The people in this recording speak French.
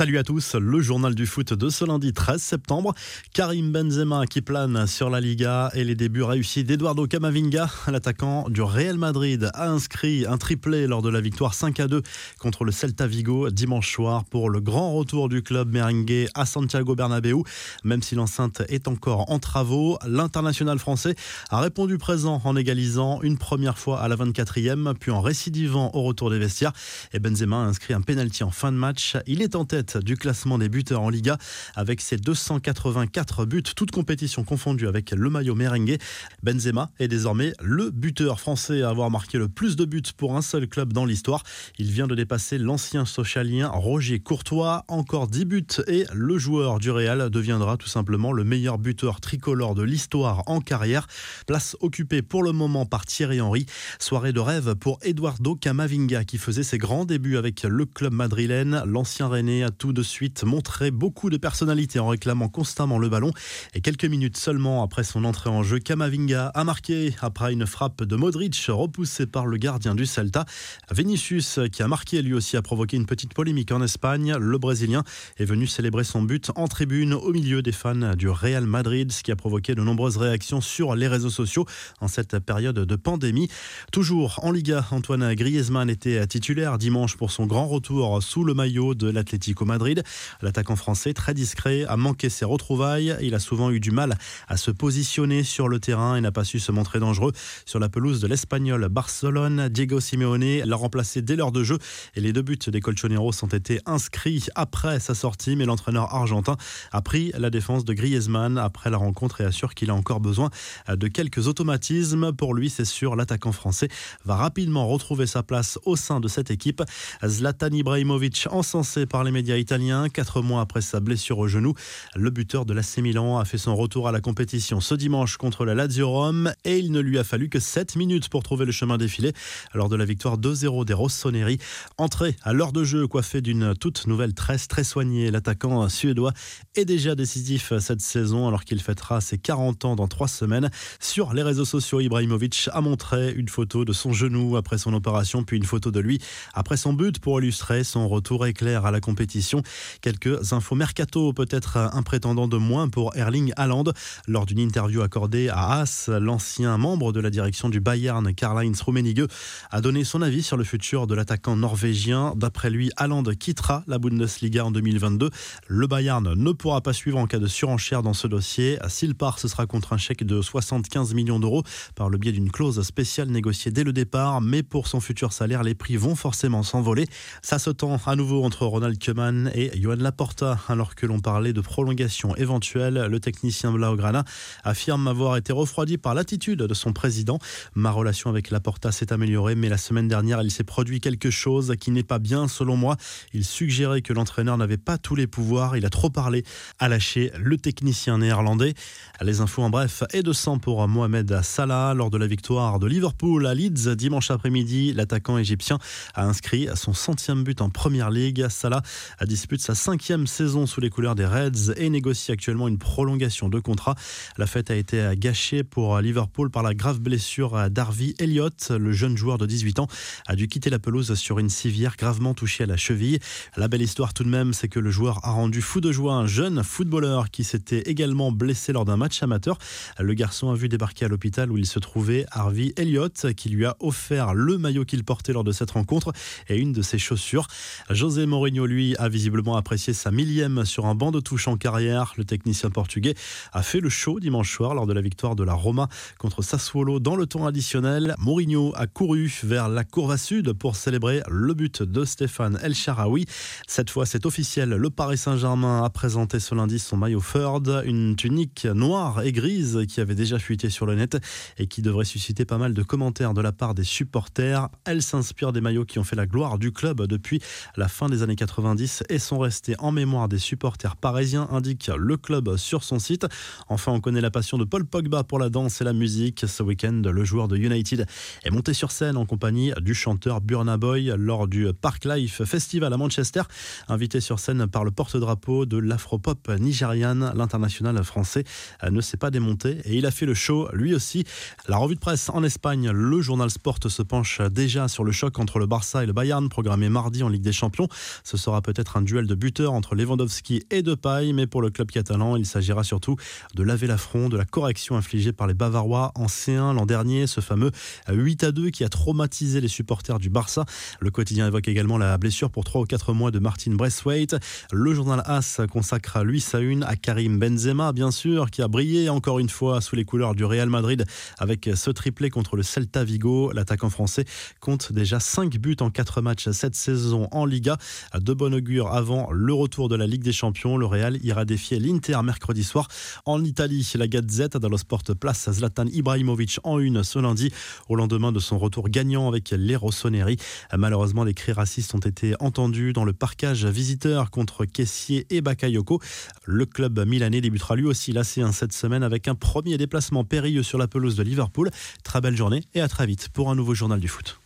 Salut à tous, le journal du foot de ce lundi 13 septembre. Karim Benzema qui plane sur la Liga et les débuts réussis d'Eduardo Camavinga, l'attaquant du Real Madrid, a inscrit un triplé lors de la victoire 5 à 2 contre le Celta Vigo dimanche soir pour le grand retour du club merengue à Santiago Bernabéu. Même si l'enceinte est encore en travaux, l'international français a répondu présent en égalisant une première fois à la 24e, puis en récidivant au retour des vestiaires. Et Benzema a inscrit un penalty en fin de match. Il est en tête du classement des buteurs en Liga avec ses 284 buts, toutes compétitions confondues avec le maillot merengue. Benzema est désormais le buteur français à avoir marqué le plus de buts pour un seul club dans l'histoire. Il vient de dépasser l'ancien socialien Roger Courtois, encore 10 buts et le joueur du Real deviendra tout simplement le meilleur buteur tricolore de l'histoire en carrière. Place occupée pour le moment par Thierry Henry. Soirée de rêve pour Eduardo Camavinga qui faisait ses grands débuts avec le club madrilène. L'ancien René tout de suite montré beaucoup de personnalité en réclamant constamment le ballon. Et quelques minutes seulement après son entrée en jeu, Kamavinga a marqué après une frappe de Modric repoussée par le gardien du Celta. Vinicius, qui a marqué lui aussi, a provoqué une petite polémique en Espagne. Le Brésilien est venu célébrer son but en tribune au milieu des fans du Real Madrid, ce qui a provoqué de nombreuses réactions sur les réseaux sociaux en cette période de pandémie. Toujours en Liga, Antoine Griezmann était titulaire dimanche pour son grand retour sous le maillot de l'Atlético Madrid. L'attaquant français, très discret, a manqué ses retrouvailles. Il a souvent eu du mal à se positionner sur le terrain et n'a pas su se montrer dangereux sur la pelouse de l'Espagnol Barcelone. Diego Simeone l'a remplacé dès l'heure de jeu et les deux buts des Colchoneros ont été inscrits après sa sortie. Mais l'entraîneur argentin a pris la défense de Griezmann après la rencontre et assure qu'il a encore besoin de quelques automatismes. Pour lui, c'est sûr, l'attaquant français va rapidement retrouver sa place au sein de cette équipe. Zlatan Ibrahimovic, encensé par les médias italien. Quatre mois après sa blessure au genou, le buteur de l'AC Milan a fait son retour à la compétition ce dimanche contre la Lazio Rome et il ne lui a fallu que 7 minutes pour trouver le chemin défilé lors de la victoire 2-0 des Rossoneri. Entré à l'heure de jeu coiffé d'une toute nouvelle tresse très soignée, l'attaquant suédois est déjà décisif cette saison alors qu'il fêtera ses 40 ans dans trois semaines. Sur les réseaux sociaux, Ibrahimovic a montré une photo de son genou après son opération puis une photo de lui après son but pour illustrer son retour éclair à la compétition. Quelques infos mercato, peut-être un prétendant de moins pour Erling Haaland. Lors d'une interview accordée à Haas, l'ancien membre de la direction du Bayern, Karl-Heinz Rummenigge, a donné son avis sur le futur de l'attaquant norvégien. D'après lui, Haaland quittera la Bundesliga en 2022. Le Bayern ne pourra pas suivre en cas de surenchère dans ce dossier. S'il part, ce sera contre un chèque de 75 millions d'euros par le biais d'une clause spéciale négociée dès le départ. Mais pour son futur salaire, les prix vont forcément s'envoler. Ça se tend à nouveau entre Ronald Koeman et Johan Laporta. Alors que l'on parlait de prolongation éventuelle, le technicien Blaugrana affirme avoir été refroidi par l'attitude de son président. Ma relation avec Laporta s'est améliorée, mais la semaine dernière, il s'est produit quelque chose qui n'est pas bien selon moi. Il suggérait que l'entraîneur n'avait pas tous les pouvoirs, il a trop parlé, a lâché le technicien néerlandais. Les infos en bref et de sang pour Mohamed Salah lors de la victoire de Liverpool à Leeds dimanche après-midi. L'attaquant égyptien a inscrit son centième but en première ligue. Salah dispute sa cinquième saison sous les couleurs des Reds et négocie actuellement une prolongation de contrat. La fête a été gâchée pour Liverpool par la grave blessure d'Harvey Elliott. Le jeune joueur de 18 ans a dû quitter la pelouse sur une civière gravement touchée à la cheville. La belle histoire tout de même, c'est que le joueur a rendu fou de joie un jeune footballeur qui s'était également blessé lors d'un match amateur. Le garçon a vu débarquer à l'hôpital où il se trouvait Harvey Elliott qui lui a offert le maillot qu'il portait lors de cette rencontre et une de ses chaussures. José Mourinho, lui, a visiblement apprécié sa millième sur un banc de touche en carrière. Le technicien portugais a fait le show dimanche soir lors de la victoire de la Roma contre Sassuolo dans le temps additionnel. Mourinho a couru vers la courva sud pour célébrer le but de Stéphane El Sharawi. Cette fois, c'est officiel. Le Paris Saint-Germain a présenté ce lundi son maillot Ford, une tunique noire et grise qui avait déjà fuité sur le net et qui devrait susciter pas mal de commentaires de la part des supporters. Elle s'inspire des maillots qui ont fait la gloire du club depuis la fin des années 90 et sont restés en mémoire des supporters parisiens, indique le club sur son site. Enfin, on connaît la passion de Paul Pogba pour la danse et la musique. Ce week-end, le joueur de United est monté sur scène en compagnie du chanteur Burna Boy lors du Park Life Festival à Manchester, invité sur scène par le porte-drapeau de l'afropop nigériane. L'international français ne s'est pas démonté et il a fait le show lui aussi. La revue de presse en Espagne, le journal Sport se penche déjà sur le choc entre le Barça et le Bayern programmé mardi en Ligue des Champions. Ce sera peut-être un duel de buteurs entre Lewandowski et Depay, mais pour le club catalan, il s'agira surtout de laver l'affront de la correction infligée par les Bavarois en C1 l'an dernier, ce fameux 8 à 2 qui a traumatisé les supporters du Barça. Le quotidien évoque également la blessure pour 3 ou 4 mois de Martin Braithwaite. Le journal AS consacre lui sa une à Karim Benzema, bien sûr, qui a brillé encore une fois sous les couleurs du Real Madrid avec ce triplé contre le Celta Vigo. L'attaquant français compte déjà 5 buts en 4 matchs cette saison en Liga. De bon augure avant le retour de la Ligue des Champions, le Real ira défier l'Inter mercredi soir en Italie. La Gazette dello Sport place Zlatan Ibrahimovic en une ce lundi au lendemain de son retour gagnant avec les Rossoneri. Malheureusement, les cris racistes ont été entendus dans le parcage visiteur contre Kessier et Bakayoko. Le club milanais débutera lui aussi la C1 cette semaine avec un premier déplacement périlleux sur la pelouse de Liverpool. Très belle journée et à très vite pour un nouveau journal du foot.